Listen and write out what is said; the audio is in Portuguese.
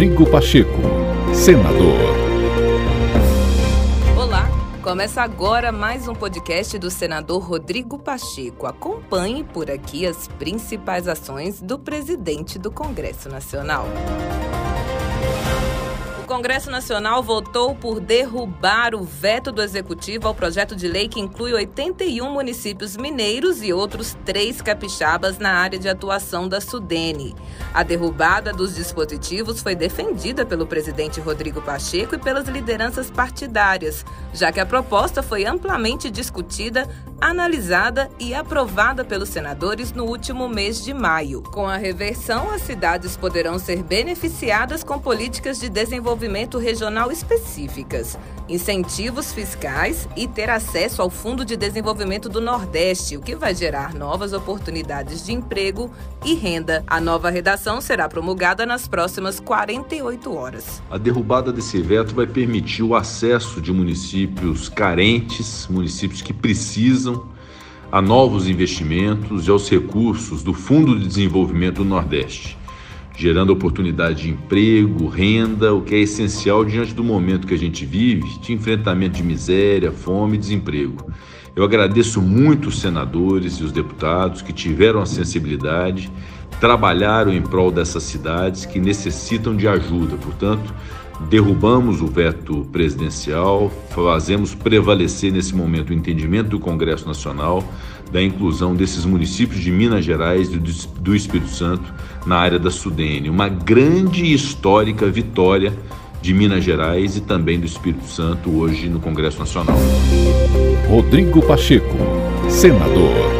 Rodrigo Pacheco, senador. Olá, começa agora mais um podcast do senador Rodrigo Pacheco. Acompanhe por aqui as principais ações do presidente do Congresso Nacional. Congresso Nacional votou por derrubar o veto do Executivo ao projeto de lei que inclui 81 municípios mineiros e outros três capixabas na área de atuação da Sudene. A derrubada dos dispositivos foi defendida pelo presidente Rodrigo Pacheco e pelas lideranças partidárias, já que a proposta foi amplamente discutida, analisada e aprovada pelos senadores no último mês de maio. Com a reversão, as cidades poderão ser beneficiadas com políticas de desenvolvimento regional específicas, incentivos fiscais e ter acesso ao Fundo de Desenvolvimento do Nordeste, o que vai gerar novas oportunidades de emprego e renda. A nova redação será promulgada nas próximas 48 horas. A derrubada desse veto vai permitir o acesso de municípios carentes, municípios que precisam a novos investimentos e aos recursos do Fundo de Desenvolvimento do Nordeste gerando oportunidade de emprego, renda, o que é essencial diante do momento que a gente vive de enfrentamento de miséria, fome e desemprego. Eu agradeço muito os senadores e os deputados que tiveram a sensibilidade, trabalharam em prol dessas cidades que necessitam de ajuda. Portanto, derrubamos o veto presidencial, fazemos prevalecer nesse momento o entendimento do Congresso Nacional da inclusão desses municípios de Minas Gerais e do Espírito Santo na área da Sudene. Uma grande e histórica vitória de Minas Gerais e também do Espírito Santo hoje no Congresso Nacional. Rodrigo Pacheco, senador.